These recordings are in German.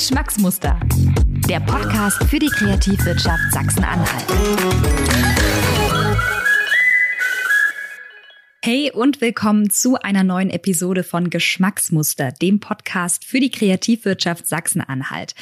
Geschmacksmuster. Der Podcast für die Kreativwirtschaft Sachsen-Anhalt. Hey und willkommen zu einer neuen Episode von Geschmacksmuster, dem Podcast für die Kreativwirtschaft Sachsen-Anhalt.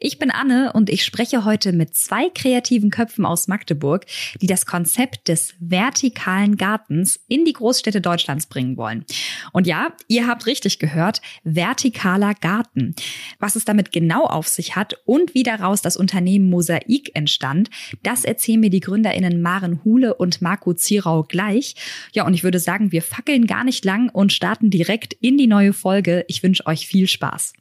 Ich bin Anne und ich spreche heute mit zwei kreativen Köpfen aus Magdeburg, die das Konzept des vertikalen Gartens in die Großstädte Deutschlands bringen wollen. Und ja, ihr habt richtig gehört, vertikaler Garten. Was es damit genau auf sich hat und wie daraus das Unternehmen Mosaik entstand, das erzählen mir die GründerInnen Maren Hule und Marco Zierau gleich. Ja, und ich würde sagen, wir fackeln gar nicht lang und starten direkt in die neue Folge. Ich wünsche euch viel Spaß.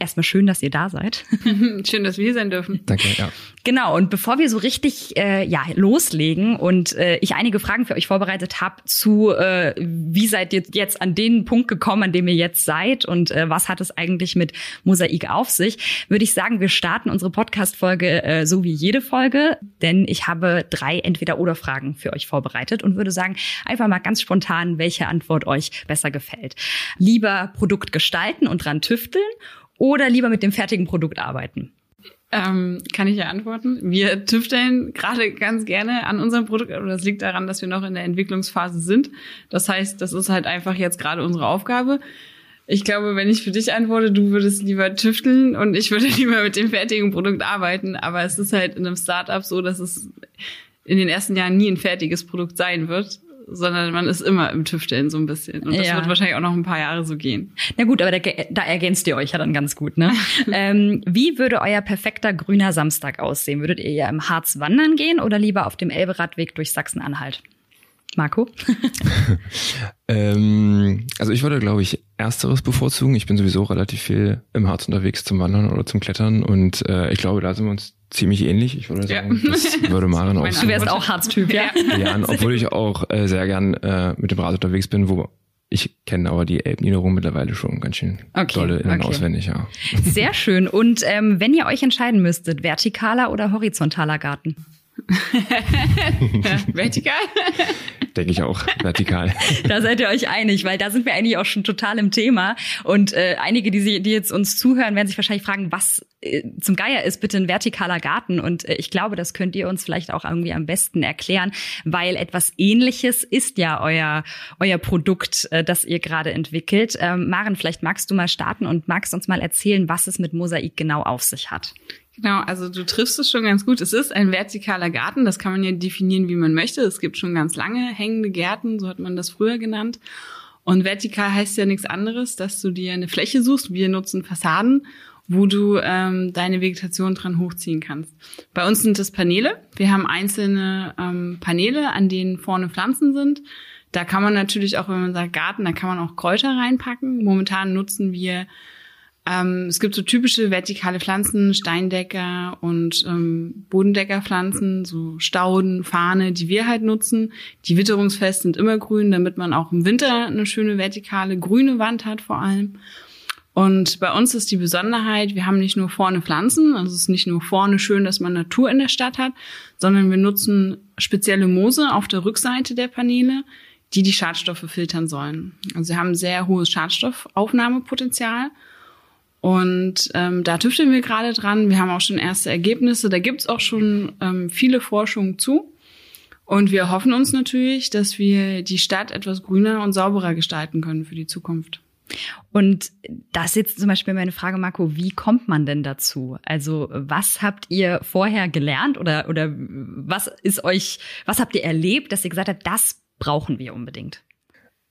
Erstmal schön, dass ihr da seid. schön, dass wir hier sein dürfen. Danke, ja. Genau, und bevor wir so richtig äh, ja, loslegen und äh, ich einige Fragen für euch vorbereitet habe zu, äh, wie seid ihr jetzt an den Punkt gekommen, an dem ihr jetzt seid und äh, was hat es eigentlich mit Mosaik auf sich, würde ich sagen, wir starten unsere Podcast-Folge äh, so wie jede Folge, denn ich habe drei Entweder-Oder-Fragen für euch vorbereitet und würde sagen, einfach mal ganz spontan, welche Antwort euch besser gefällt. Lieber Produkt gestalten und dran tüfteln oder lieber mit dem fertigen Produkt arbeiten? Ähm, kann ich ja antworten. Wir tüfteln gerade ganz gerne an unserem Produkt, aber das liegt daran, dass wir noch in der Entwicklungsphase sind. Das heißt, das ist halt einfach jetzt gerade unsere Aufgabe. Ich glaube, wenn ich für dich antworte, du würdest lieber tüfteln und ich würde lieber mit dem fertigen Produkt arbeiten. Aber es ist halt in einem Startup so, dass es in den ersten Jahren nie ein fertiges Produkt sein wird sondern man ist immer im Tüfteln so ein bisschen. Und das ja. wird wahrscheinlich auch noch ein paar Jahre so gehen. Na gut, aber da, da ergänzt ihr euch ja dann ganz gut, ne? ähm, wie würde euer perfekter grüner Samstag aussehen? Würdet ihr ja im Harz wandern gehen oder lieber auf dem Elberadweg durch Sachsen-Anhalt? Marco? ähm, also ich würde, glaube ich, ersteres bevorzugen. Ich bin sowieso relativ viel im Harz unterwegs zum Wandern oder zum Klettern und äh, ich glaube, da sind wir uns ziemlich ähnlich. Ich würde sagen, ja. das würde Maren auch Du wärst auch Harztyp, ja? Ja, obwohl ich auch äh, sehr gern äh, mit dem Rad unterwegs bin, wo ich kenne aber die Elbniederung mittlerweile schon ganz schön okay, dolle in- und okay. auswendig, ja. Sehr schön. Und ähm, wenn ihr euch entscheiden müsstet, vertikaler oder horizontaler Garten? vertikal? Denke ich auch, vertikal. da seid ihr euch einig, weil da sind wir eigentlich auch schon total im Thema. Und äh, einige, die, sie, die jetzt uns zuhören, werden sich wahrscheinlich fragen, was äh, zum Geier ist bitte ein vertikaler Garten. Und äh, ich glaube, das könnt ihr uns vielleicht auch irgendwie am besten erklären, weil etwas ähnliches ist ja euer, euer Produkt, äh, das ihr gerade entwickelt. Ähm, Maren, vielleicht magst du mal starten und magst uns mal erzählen, was es mit Mosaik genau auf sich hat. Genau, also du triffst es schon ganz gut. Es ist ein vertikaler Garten, das kann man ja definieren, wie man möchte. Es gibt schon ganz lange hängende Gärten, so hat man das früher genannt. Und vertikal heißt ja nichts anderes, dass du dir eine Fläche suchst. Wir nutzen Fassaden, wo du ähm, deine Vegetation dran hochziehen kannst. Bei uns sind das Paneele. Wir haben einzelne ähm, Paneele, an denen vorne Pflanzen sind. Da kann man natürlich auch, wenn man sagt Garten, da kann man auch Kräuter reinpacken. Momentan nutzen wir ähm, es gibt so typische vertikale Pflanzen, Steindecker und ähm, Bodendeckerpflanzen, so Stauden, Fahne, die wir halt nutzen. Die witterungsfest sind immer grün, damit man auch im Winter eine schöne vertikale grüne Wand hat vor allem. Und bei uns ist die Besonderheit, wir haben nicht nur vorne Pflanzen, also es ist nicht nur vorne schön, dass man Natur in der Stadt hat, sondern wir nutzen spezielle Moose auf der Rückseite der Paneele, die die Schadstoffe filtern sollen. Also wir haben sehr hohes Schadstoffaufnahmepotenzial und ähm, da tüfteln wir gerade dran. Wir haben auch schon erste Ergebnisse. Da gibt's auch schon ähm, viele Forschungen zu. Und wir hoffen uns natürlich, dass wir die Stadt etwas grüner und sauberer gestalten können für die Zukunft. Und das ist jetzt zum Beispiel meine Frage, Marco, wie kommt man denn dazu? Also was habt ihr vorher gelernt oder, oder was ist euch, was habt ihr erlebt, dass ihr gesagt habt, das brauchen wir unbedingt?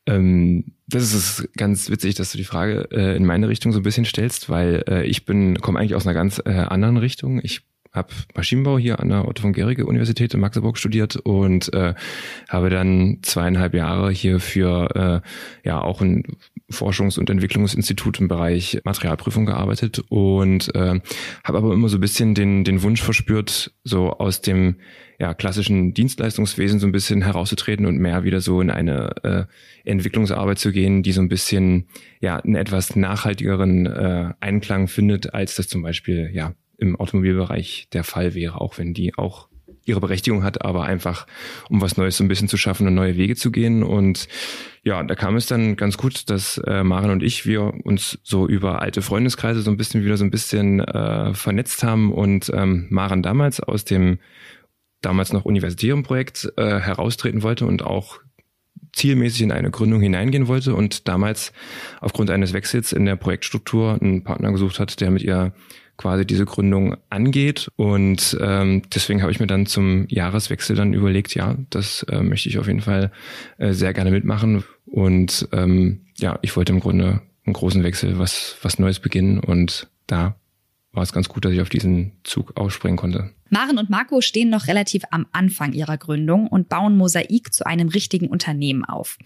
Ähm, das ist ganz witzig, dass du die Frage äh, in meine Richtung so ein bisschen stellst, weil äh, ich bin komme eigentlich aus einer ganz äh, anderen Richtung. Ich habe Maschinenbau hier an der Otto von Gericke Universität in Magdeburg studiert und äh, habe dann zweieinhalb Jahre hier für äh, ja auch ein Forschungs- und Entwicklungsinstitut im Bereich Materialprüfung gearbeitet und äh, habe aber immer so ein bisschen den den Wunsch verspürt, so aus dem ja, klassischen Dienstleistungswesen so ein bisschen herauszutreten und mehr wieder so in eine äh, Entwicklungsarbeit zu gehen, die so ein bisschen ja einen etwas nachhaltigeren äh, Einklang findet, als das zum Beispiel ja im Automobilbereich der Fall wäre, auch wenn die auch ihre Berechtigung hat, aber einfach um was Neues so ein bisschen zu schaffen und neue Wege zu gehen. Und ja, da kam es dann ganz gut, dass äh, Maren und ich, wir uns so über alte Freundeskreise so ein bisschen wieder so ein bisschen äh, vernetzt haben und ähm, Maren damals aus dem damals noch universitären Projekt äh, heraustreten wollte und auch zielmäßig in eine Gründung hineingehen wollte und damals aufgrund eines Wechsels in der Projektstruktur einen Partner gesucht hat, der mit ihr quasi diese Gründung angeht. Und ähm, deswegen habe ich mir dann zum Jahreswechsel dann überlegt, ja, das äh, möchte ich auf jeden Fall äh, sehr gerne mitmachen. Und ähm, ja, ich wollte im Grunde einen großen Wechsel, was, was Neues beginnen. Und da war es ganz gut, dass ich auf diesen Zug aufspringen konnte. Maren und Marco stehen noch relativ am Anfang ihrer Gründung und bauen Mosaik zu einem richtigen Unternehmen auf.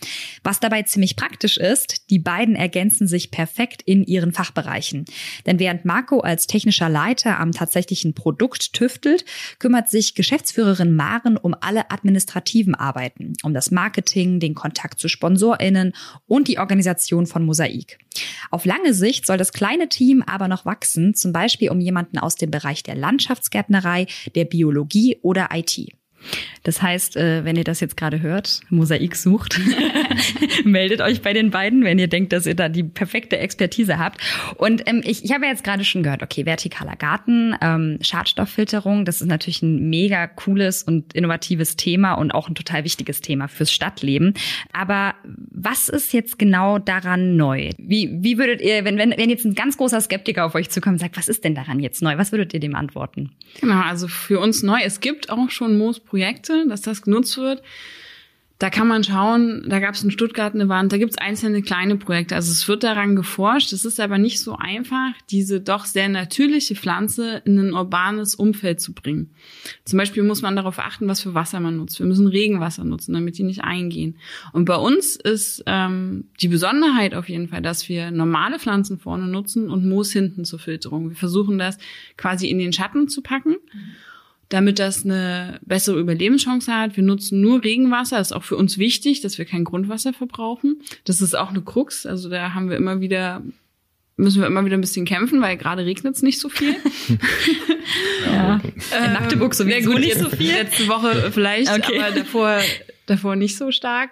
Was dabei ziemlich praktisch ist, die beiden ergänzen sich perfekt in ihren Fachbereichen. Denn während Marco als technischer Leiter am tatsächlichen Produkt tüftelt, kümmert sich Geschäftsführerin Maren um alle administrativen Arbeiten, um das Marketing, den Kontakt zu SponsorInnen und die Organisation von Mosaik. Auf lange Sicht soll das kleine Team aber noch wachsen, zum Beispiel um jemanden aus dem Bereich der Landschaftsgärtnerei, der Biologie oder IT. Das heißt, äh, wenn ihr das jetzt gerade hört, Mosaik sucht, meldet euch bei den beiden, wenn ihr denkt, dass ihr da die perfekte Expertise habt. Und ähm, ich, ich habe ja jetzt gerade schon gehört, okay, vertikaler Garten, ähm, Schadstofffilterung, das ist natürlich ein mega cooles und innovatives Thema und auch ein total wichtiges Thema fürs Stadtleben. Aber was ist jetzt genau daran neu? Wie, wie würdet ihr, wenn, wenn, wenn jetzt ein ganz großer Skeptiker auf euch zukommt und sagt, was ist denn daran jetzt neu? Was würdet ihr dem antworten? Genau, also für uns neu. Es gibt auch schon Moosprojekte, dass das genutzt wird. Da kann man schauen, da gab es in Stuttgart eine Wand, da gibt es einzelne kleine Projekte. Also es wird daran geforscht. Es ist aber nicht so einfach, diese doch sehr natürliche Pflanze in ein urbanes Umfeld zu bringen. Zum Beispiel muss man darauf achten, was für Wasser man nutzt. Wir müssen Regenwasser nutzen, damit die nicht eingehen. Und bei uns ist ähm, die Besonderheit auf jeden Fall, dass wir normale Pflanzen vorne nutzen und Moos hinten zur Filterung. Wir versuchen das quasi in den Schatten zu packen. Mhm damit das eine bessere Überlebenschance hat. Wir nutzen nur Regenwasser. Das ist auch für uns wichtig, dass wir kein Grundwasser verbrauchen. Das ist auch eine Krux. Also da haben wir immer wieder müssen wir immer wieder ein bisschen kämpfen, weil gerade regnet es nicht so viel. ja. In Magdeburg so gut, nicht so viel. Letzte Woche vielleicht, okay. aber davor, davor nicht so stark.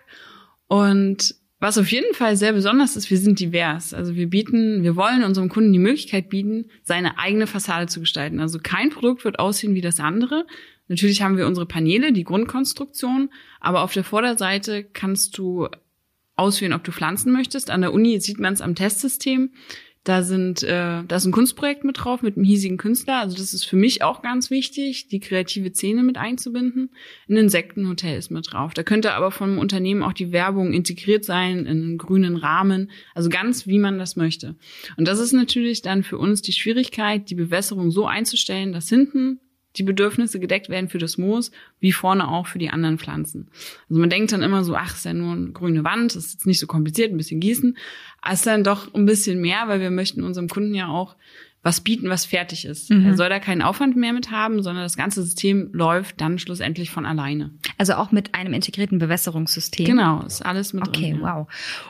Und was auf jeden Fall sehr besonders ist, wir sind divers. Also wir bieten, wir wollen unserem Kunden die Möglichkeit bieten, seine eigene Fassade zu gestalten. Also kein Produkt wird aussehen wie das andere. Natürlich haben wir unsere Paneele, die Grundkonstruktion, aber auf der Vorderseite kannst du auswählen, ob du pflanzen möchtest. An der Uni sieht man es am Testsystem. Da sind, äh, da ist ein Kunstprojekt mit drauf mit einem hiesigen Künstler. Also das ist für mich auch ganz wichtig, die kreative Szene mit einzubinden. Ein Insektenhotel ist mit drauf. Da könnte aber vom Unternehmen auch die Werbung integriert sein in einen grünen Rahmen. Also ganz wie man das möchte. Und das ist natürlich dann für uns die Schwierigkeit, die Bewässerung so einzustellen, dass hinten die Bedürfnisse gedeckt werden für das Moos, wie vorne auch für die anderen Pflanzen. Also man denkt dann immer so, ach, ist ja nur eine grüne Wand, ist jetzt nicht so kompliziert, ein bisschen gießen. Ist dann doch ein bisschen mehr, weil wir möchten unserem Kunden ja auch was bieten, was fertig ist. Mhm. Er soll da keinen Aufwand mehr mit haben, sondern das ganze System läuft dann schlussendlich von alleine. Also auch mit einem integrierten Bewässerungssystem. Genau, ist alles mit okay, drin. Okay, ja. wow.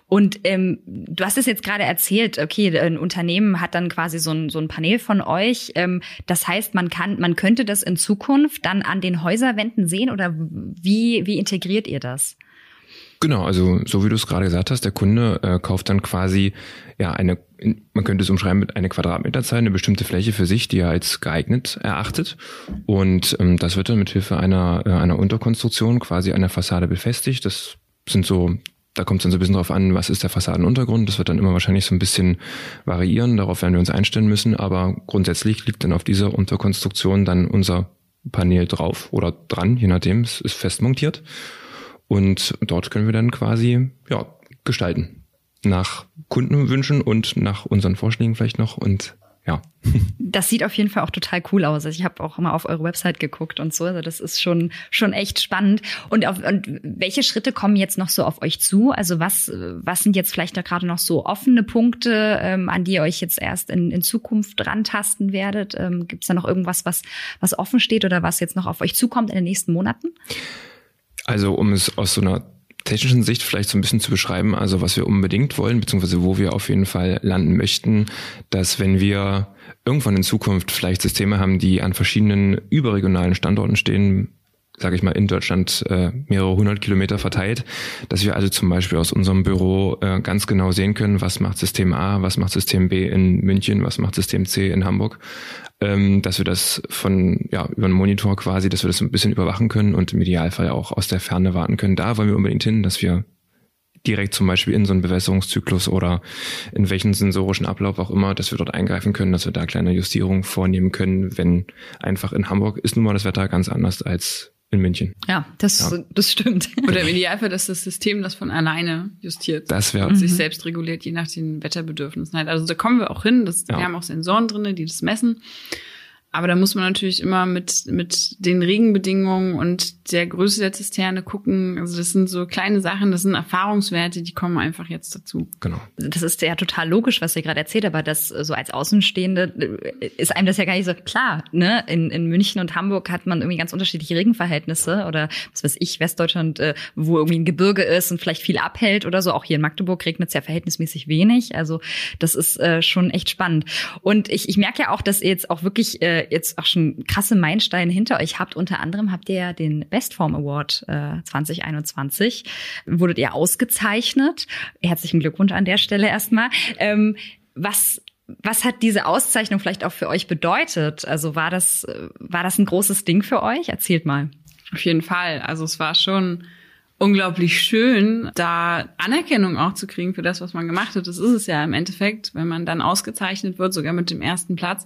Und ähm, du hast es jetzt gerade erzählt, okay, ein Unternehmen hat dann quasi so ein, so ein Panel von euch. Ähm, das heißt, man kann, man könnte das in Zukunft dann an den Häuserwänden sehen oder wie, wie integriert ihr das? Genau, also so wie du es gerade gesagt hast, der Kunde äh, kauft dann quasi ja eine, man könnte es umschreiben mit einer Quadratmeterzahl, eine bestimmte Fläche für sich, die er als geeignet erachtet. Und ähm, das wird dann mit Hilfe einer, äh, einer Unterkonstruktion quasi einer Fassade befestigt. Das sind so da kommt es dann so ein bisschen drauf an, was ist der Fassadenuntergrund. Das wird dann immer wahrscheinlich so ein bisschen variieren. Darauf werden wir uns einstellen müssen. Aber grundsätzlich liegt dann auf dieser Unterkonstruktion dann unser Panel drauf oder dran, je nachdem. Es ist fest montiert. Und dort können wir dann quasi ja, gestalten. Nach Kundenwünschen und nach unseren Vorschlägen vielleicht noch. Und ja. Das sieht auf jeden Fall auch total cool aus. Also ich habe auch immer auf eure Website geguckt und so. Also das ist schon schon echt spannend. Und, auf, und welche Schritte kommen jetzt noch so auf euch zu? Also was was sind jetzt vielleicht da gerade noch so offene Punkte, ähm, an die ihr euch jetzt erst in, in Zukunft rantasten werdet? Ähm, Gibt es da noch irgendwas, was was offen steht oder was jetzt noch auf euch zukommt in den nächsten Monaten? Also um es aus so einer technischen Sicht vielleicht so ein bisschen zu beschreiben, also was wir unbedingt wollen, beziehungsweise wo wir auf jeden Fall landen möchten, dass wenn wir irgendwann in Zukunft vielleicht Systeme haben, die an verschiedenen überregionalen Standorten stehen, sage ich mal, in Deutschland äh, mehrere hundert Kilometer verteilt, dass wir also zum Beispiel aus unserem Büro äh, ganz genau sehen können, was macht System A, was macht System B in München, was macht System C in Hamburg, ähm, dass wir das von ja über einen Monitor quasi, dass wir das ein bisschen überwachen können und im Idealfall auch aus der Ferne warten können. Da wollen wir unbedingt hin, dass wir direkt zum Beispiel in so einen Bewässerungszyklus oder in welchen sensorischen Ablauf auch immer, dass wir dort eingreifen können, dass wir da kleine Justierungen vornehmen können, wenn einfach in Hamburg ist nun mal das Wetter ganz anders als in München. Ja, das, ja. das stimmt. Oder im Idealfall, dass das System das von alleine justiert. Das wäre und sich mhm. selbst reguliert, je nach den Wetterbedürfnissen halt. Also da kommen wir auch hin. Das, ja. Wir haben auch Sensoren drinne, die das messen. Aber da muss man natürlich immer mit, mit den Regenbedingungen und der Größe der Zisterne gucken. Also das sind so kleine Sachen, das sind Erfahrungswerte, die kommen einfach jetzt dazu. Genau. Das ist ja total logisch, was ihr gerade erzählt, aber das so als Außenstehende ist einem das ja gar nicht so klar. Ne? In, in München und Hamburg hat man irgendwie ganz unterschiedliche Regenverhältnisse oder was weiß ich, Westdeutschland, äh, wo irgendwie ein Gebirge ist und vielleicht viel abhält oder so. Auch hier in Magdeburg regnet es ja verhältnismäßig wenig. Also das ist äh, schon echt spannend. Und ich, ich merke ja auch, dass ihr jetzt auch wirklich äh, jetzt auch schon krasse Meilensteine hinter euch habt. Unter anderem habt ihr ja den Bestform Award äh, 2021, wurdet ihr ausgezeichnet. Herzlichen Glückwunsch an der Stelle erstmal. Ähm, was was hat diese Auszeichnung vielleicht auch für euch bedeutet? Also war das, war das ein großes Ding für euch? Erzählt mal. Auf jeden Fall. Also es war schon unglaublich schön, da Anerkennung auch zu kriegen für das, was man gemacht hat. Das ist es ja im Endeffekt, wenn man dann ausgezeichnet wird, sogar mit dem ersten Platz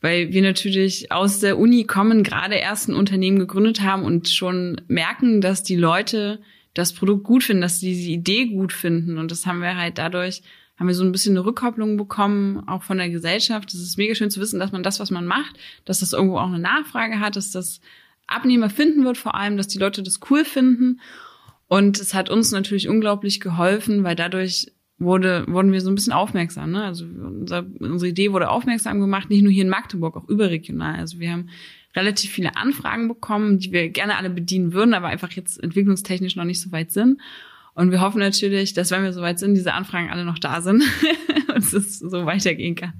weil wir natürlich aus der Uni kommen, gerade erst ein Unternehmen gegründet haben und schon merken, dass die Leute das Produkt gut finden, dass sie diese Idee gut finden. Und das haben wir halt dadurch, haben wir so ein bisschen eine Rückkopplung bekommen, auch von der Gesellschaft. Es ist mega schön zu wissen, dass man das, was man macht, dass das irgendwo auch eine Nachfrage hat, dass das Abnehmer finden wird, vor allem, dass die Leute das cool finden. Und es hat uns natürlich unglaublich geholfen, weil dadurch wurde, wurden wir so ein bisschen aufmerksam. Ne? Also unser, unsere Idee wurde aufmerksam gemacht, nicht nur hier in Magdeburg, auch überregional. Also wir haben relativ viele Anfragen bekommen, die wir gerne alle bedienen würden, aber einfach jetzt entwicklungstechnisch noch nicht so weit sind. Und wir hoffen natürlich, dass wenn wir so weit sind, diese Anfragen alle noch da sind und es so weitergehen kann.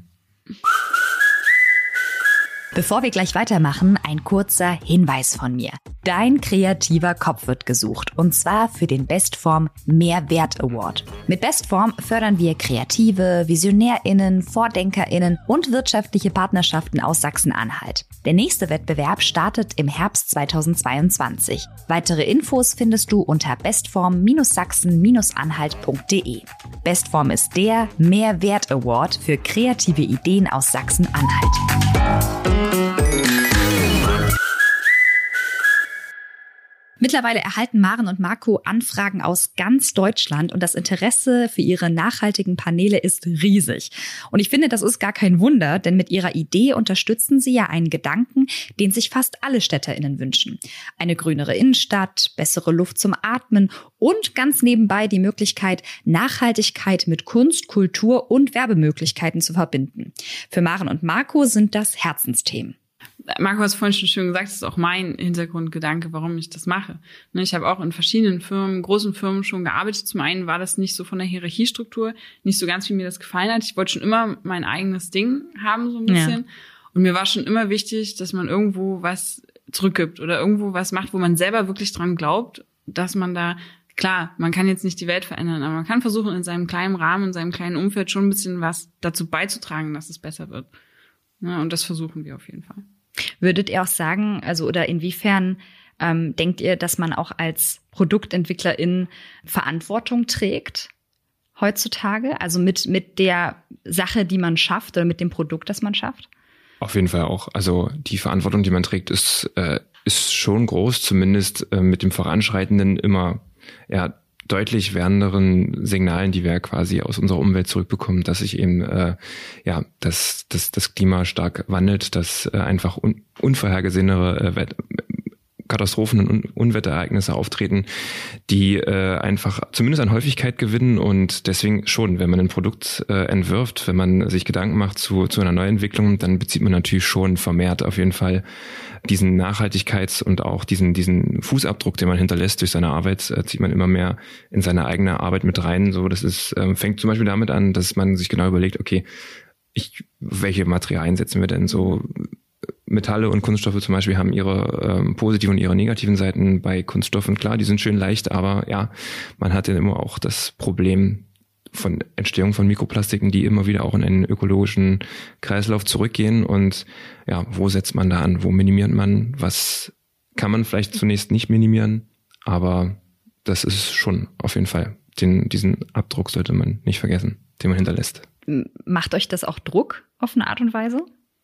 Bevor wir gleich weitermachen, ein kurzer Hinweis von mir. Dein kreativer Kopf wird gesucht und zwar für den Bestform Mehrwert Award. Mit Bestform fördern wir Kreative, VisionärInnen, VordenkerInnen und wirtschaftliche Partnerschaften aus Sachsen-Anhalt. Der nächste Wettbewerb startet im Herbst 2022. Weitere Infos findest du unter bestform-sachsen-anhalt.de. Bestform ist der Mehrwert Award für kreative Ideen aus Sachsen-Anhalt. Mittlerweile erhalten Maren und Marco Anfragen aus ganz Deutschland und das Interesse für ihre nachhaltigen Paneele ist riesig. Und ich finde, das ist gar kein Wunder, denn mit ihrer Idee unterstützen sie ja einen Gedanken, den sich fast alle StädterInnen wünschen. Eine grünere Innenstadt, bessere Luft zum Atmen und ganz nebenbei die Möglichkeit, Nachhaltigkeit mit Kunst, Kultur und Werbemöglichkeiten zu verbinden. Für Maren und Marco sind das Herzensthemen. Marco hat es vorhin schon schön gesagt, das ist auch mein Hintergrundgedanke, warum ich das mache. Ne, ich habe auch in verschiedenen Firmen, großen Firmen schon gearbeitet. Zum einen war das nicht so von der Hierarchiestruktur, nicht so ganz, wie mir das gefallen hat. Ich wollte schon immer mein eigenes Ding haben, so ein bisschen. Ja. Und mir war schon immer wichtig, dass man irgendwo was zurückgibt oder irgendwo was macht, wo man selber wirklich dran glaubt, dass man da Klar, man kann jetzt nicht die Welt verändern, aber man kann versuchen, in seinem kleinen Rahmen, in seinem kleinen Umfeld schon ein bisschen was dazu beizutragen, dass es besser wird. Ja, und das versuchen wir auf jeden Fall. Würdet ihr auch sagen, also oder inwiefern ähm, denkt ihr, dass man auch als Produktentwicklerin Verantwortung trägt heutzutage? Also mit, mit der Sache, die man schafft oder mit dem Produkt, das man schafft? Auf jeden Fall auch. Also die Verantwortung, die man trägt, ist, äh, ist schon groß, zumindest äh, mit dem Voranschreitenden immer ja, deutlich werdenderen Signalen, die wir quasi aus unserer Umwelt zurückbekommen, dass sich eben äh, ja dass, dass das Klima stark wandelt, dass äh, einfach un, unvorhergesehenere äh, Katastrophen und Unwetterereignisse auftreten, die äh, einfach zumindest an Häufigkeit gewinnen und deswegen schon, wenn man ein Produkt äh, entwirft, wenn man sich Gedanken macht zu, zu einer Neuentwicklung, dann bezieht man natürlich schon vermehrt auf jeden Fall diesen Nachhaltigkeits- und auch diesen, diesen Fußabdruck, den man hinterlässt durch seine Arbeit, äh, zieht man immer mehr in seine eigene Arbeit mit rein. So, das ist, äh, fängt zum Beispiel damit an, dass man sich genau überlegt, okay, ich, welche Materialien setzen wir denn so Metalle und Kunststoffe zum Beispiel haben ihre ähm, positiven und ihre negativen Seiten. Bei Kunststoffen, klar, die sind schön leicht, aber ja, man hat ja immer auch das Problem von Entstehung von Mikroplastiken, die immer wieder auch in einen ökologischen Kreislauf zurückgehen. Und ja, wo setzt man da an? Wo minimiert man? Was kann man vielleicht zunächst nicht minimieren? Aber das ist schon auf jeden Fall. Den, diesen Abdruck sollte man nicht vergessen, den man hinterlässt. Macht euch das auch Druck auf eine Art und Weise?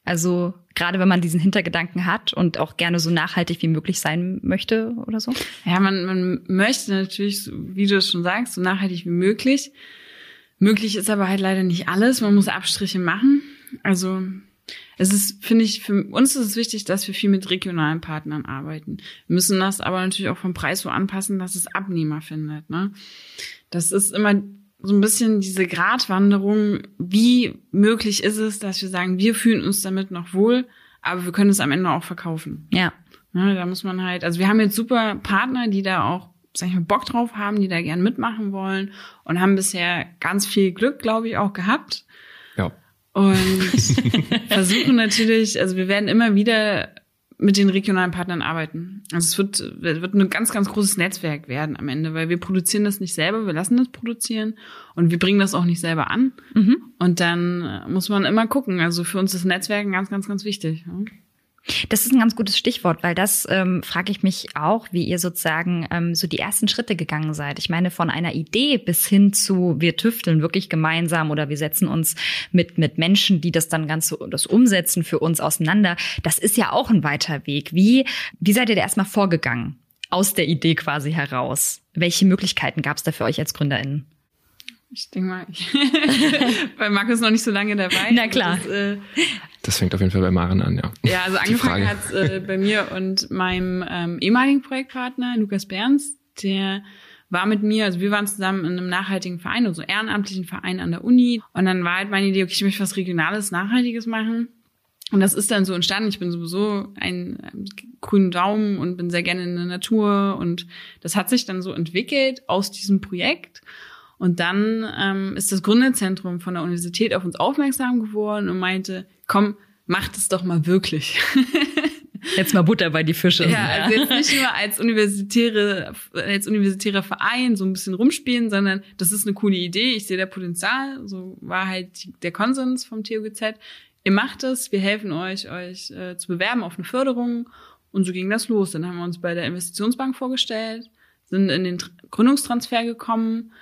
Also gerade wenn man diesen Hintergedanken hat und auch gerne so nachhaltig wie möglich sein möchte oder so? Ja, man, man möchte natürlich, wie du es schon sagst, so nachhaltig wie möglich. Möglich ist aber halt leider nicht alles. Man muss Abstriche machen. Also es ist, finde ich, für uns ist es wichtig, dass wir viel mit regionalen Partnern arbeiten. Wir müssen das aber natürlich auch vom Preis so anpassen, dass es Abnehmer findet. Ne? Das ist immer so ein bisschen diese Gratwanderung, wie möglich ist es, dass wir sagen, wir fühlen uns damit noch wohl, aber wir können es am Ende auch verkaufen. Ja. ja da muss man halt, also wir haben jetzt super Partner, die da auch, sag ich mal, Bock drauf haben, die da gern mitmachen wollen und haben bisher ganz viel Glück, glaube ich, auch gehabt. Ja. Und versuchen natürlich, also wir werden immer wieder mit den regionalen Partnern arbeiten. Also es wird, wird ein ganz, ganz großes Netzwerk werden am Ende, weil wir produzieren das nicht selber, wir lassen das produzieren und wir bringen das auch nicht selber an. Mhm. Und dann muss man immer gucken. Also für uns ist Netzwerken ganz, ganz, ganz wichtig. Ja. Das ist ein ganz gutes Stichwort, weil das ähm, frage ich mich auch, wie ihr sozusagen ähm, so die ersten Schritte gegangen seid. Ich meine, von einer Idee bis hin zu wir tüfteln wirklich gemeinsam oder wir setzen uns mit mit Menschen, die das dann ganz so das umsetzen für uns auseinander. Das ist ja auch ein weiter Weg. Wie wie seid ihr da erstmal vorgegangen aus der Idee quasi heraus? Welche Möglichkeiten gab es da für euch als GründerInnen? Ich denke mal, weil Markus noch nicht so lange dabei. Na klar. Das, äh, das fängt auf jeden Fall bei Maren an, ja. Ja, also angefangen hat äh, bei mir und meinem ähm, ehemaligen Projektpartner Lukas Berns, der war mit mir, also wir waren zusammen in einem nachhaltigen Verein, also ehrenamtlichen Verein an der Uni. Und dann war halt meine Idee, okay, ich möchte was Regionales, Nachhaltiges machen. Und das ist dann so entstanden. Ich bin sowieso ein ähm, grünen Daumen und bin sehr gerne in der Natur. Und das hat sich dann so entwickelt aus diesem Projekt. Und dann ähm, ist das Gründerzentrum von der Universität auf uns aufmerksam geworden und meinte, komm, mach das doch mal wirklich. Jetzt mal Butter bei die Fische. Ja, also jetzt nicht nur als universitäre, als universitärer Verein so ein bisschen rumspielen, sondern das ist eine coole Idee. Ich sehe da Potenzial. So war halt der Konsens vom TUGZ. Ihr macht es, wir helfen euch, euch äh, zu bewerben auf eine Förderung. Und so ging das los. Dann haben wir uns bei der Investitionsbank vorgestellt, sind in den Gründungstransfer gekommen,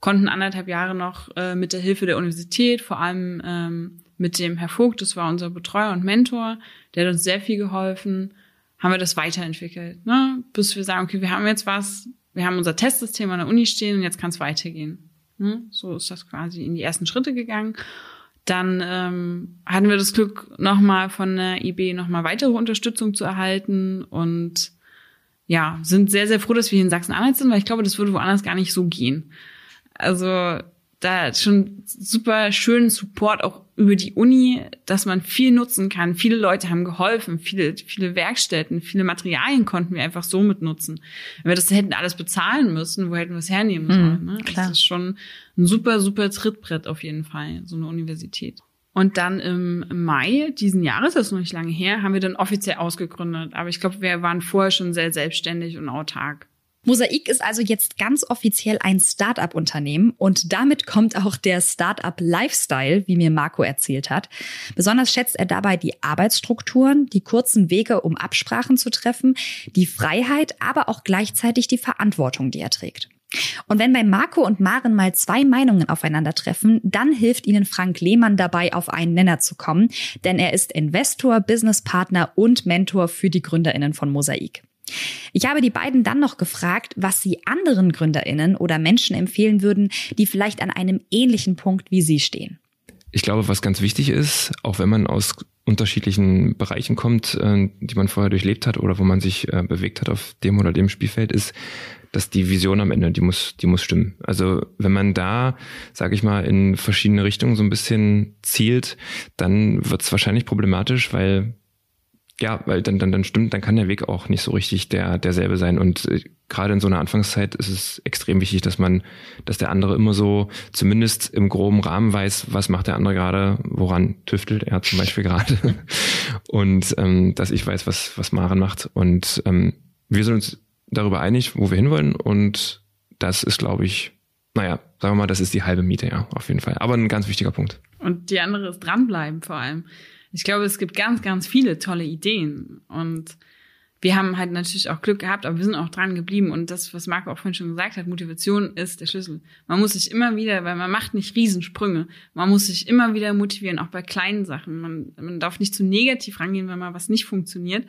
konnten anderthalb Jahre noch äh, mit der Hilfe der Universität, vor allem ähm, mit dem Herr Vogt, das war unser Betreuer und Mentor, der hat uns sehr viel geholfen, haben wir das weiterentwickelt, ne? bis wir sagen, okay, wir haben jetzt was, wir haben unser Testsystem an der Uni stehen und jetzt kann es weitergehen. Ne? So ist das quasi in die ersten Schritte gegangen. Dann ähm, hatten wir das Glück, nochmal von der IB nochmal weitere Unterstützung zu erhalten und ja, sind sehr, sehr froh, dass wir hier in Sachsen-Anhalt sind, weil ich glaube, das würde woanders gar nicht so gehen. Also da schon super schönen Support auch über die Uni, dass man viel nutzen kann. Viele Leute haben geholfen, viele, viele Werkstätten, viele Materialien konnten wir einfach so mitnutzen. Wenn wir das hätten alles bezahlen müssen, wo hätten wir es hernehmen mhm, sollen? Ne? Klar. Das ist schon ein super, super Trittbrett auf jeden Fall, so eine Universität. Und dann im Mai diesen Jahres, das ist noch nicht lange her, haben wir dann offiziell ausgegründet. Aber ich glaube, wir waren vorher schon sehr selbstständig und autark. Mosaik ist also jetzt ganz offiziell ein Start-up-Unternehmen und damit kommt auch der Start-up-Lifestyle, wie mir Marco erzählt hat. Besonders schätzt er dabei die Arbeitsstrukturen, die kurzen Wege, um Absprachen zu treffen, die Freiheit, aber auch gleichzeitig die Verantwortung, die er trägt. Und wenn bei Marco und Maren mal zwei Meinungen aufeinandertreffen, dann hilft ihnen Frank Lehmann dabei, auf einen Nenner zu kommen, denn er ist Investor, Businesspartner und Mentor für die Gründerinnen von Mosaik. Ich habe die beiden dann noch gefragt, was sie anderen Gründerinnen oder Menschen empfehlen würden, die vielleicht an einem ähnlichen Punkt wie sie stehen. Ich glaube, was ganz wichtig ist, auch wenn man aus unterschiedlichen Bereichen kommt, äh, die man vorher durchlebt hat oder wo man sich äh, bewegt hat auf dem oder dem Spielfeld, ist, dass die Vision am Ende, die muss, die muss stimmen. Also wenn man da, sage ich mal, in verschiedene Richtungen so ein bisschen zielt, dann wird es wahrscheinlich problematisch, weil ja, weil dann, dann, dann stimmt, dann kann der Weg auch nicht so richtig der, derselbe sein. Und äh, gerade in so einer Anfangszeit ist es extrem wichtig, dass man, dass der andere immer so zumindest im groben Rahmen weiß, was macht der andere gerade, woran tüftelt er zum Beispiel gerade. und ähm, dass ich weiß, was, was Maren macht. Und ähm, wir sind uns darüber einig, wo wir hinwollen. Und das ist, glaube ich, naja, sagen wir mal, das ist die halbe Miete, ja, auf jeden Fall. Aber ein ganz wichtiger Punkt. Und die andere ist dranbleiben vor allem. Ich glaube, es gibt ganz, ganz viele tolle Ideen. Und wir haben halt natürlich auch Glück gehabt, aber wir sind auch dran geblieben. Und das, was Marco auch vorhin schon gesagt hat, Motivation ist der Schlüssel. Man muss sich immer wieder, weil man macht nicht Riesensprünge, man muss sich immer wieder motivieren, auch bei kleinen Sachen. Man, man darf nicht zu negativ rangehen, wenn mal was nicht funktioniert,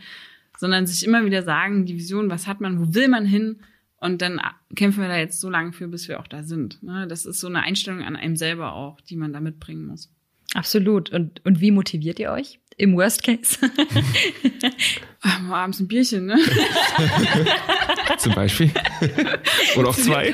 sondern sich immer wieder sagen, die Vision, was hat man, wo will man hin? Und dann kämpfen wir da jetzt so lange für, bis wir auch da sind. Ne? Das ist so eine Einstellung an einem selber auch, die man da mitbringen muss. Absolut. Und, und wie motiviert ihr euch? Im Worst Case? Ach, abends ein Bierchen, ne? Zum Beispiel. Oder auch zwei.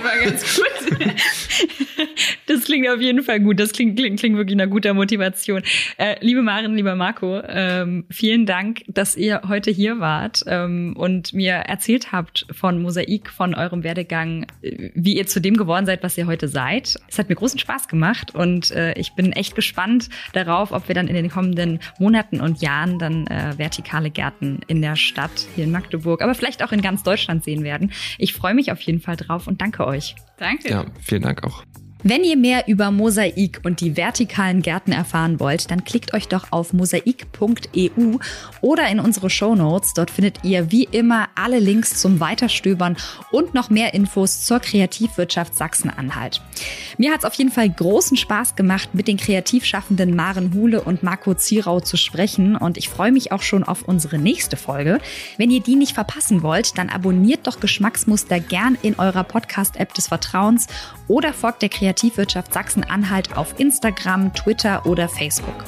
Das klingt auf jeden Fall gut. Das klingt, klingt, klingt wirklich nach guter Motivation. Äh, liebe Maren, lieber Marco, ähm, vielen Dank, dass ihr heute hier wart ähm, und mir erzählt habt von Mosaik, von eurem Werdegang, wie ihr zu dem geworden seid, was ihr heute seid. Es hat mir großen Spaß gemacht und äh, ich bin echt gespannt darauf, ob wir dann in den kommenden Monaten und Jahren dann äh, vertikale Gärten in der Stadt hier in Magdeburg, aber vielleicht auch in ganz Deutschland sehen werden. Ich freue mich auf jeden Fall drauf und danke euch. Danke. Ja, vielen Dank auch. Wenn ihr mehr über Mosaik und die vertikalen Gärten erfahren wollt, dann klickt euch doch auf mosaik.eu oder in unsere Show Notes. Dort findet ihr wie immer alle Links zum Weiterstöbern und noch mehr Infos zur Kreativwirtschaft Sachsen-Anhalt. Mir hat es auf jeden Fall großen Spaß gemacht, mit den Kreativschaffenden Maren Hule und Marco Zierau zu sprechen und ich freue mich auch schon auf unsere nächste Folge. Wenn ihr die nicht verpassen wollt, dann abonniert doch Geschmacksmuster gern in eurer Podcast-App des Vertrauens oder folgt der Kreativwirtschaft Sachsen-Anhalt auf Instagram, Twitter oder Facebook.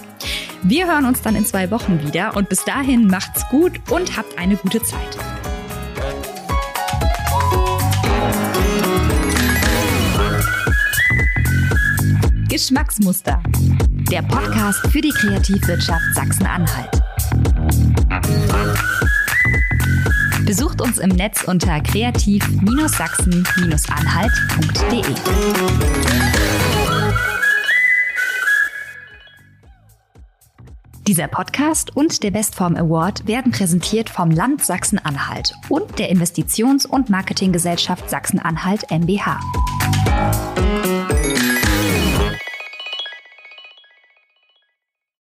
Wir hören uns dann in zwei Wochen wieder und bis dahin macht's gut und habt eine gute Zeit. Geschmacksmuster. Der Podcast für die Kreativwirtschaft Sachsen-Anhalt. Besucht uns im Netz unter kreativ-sachsen-anhalt.de. Dieser Podcast und der Bestform Award werden präsentiert vom Land Sachsen-Anhalt und der Investitions- und Marketinggesellschaft Sachsen-Anhalt MBH.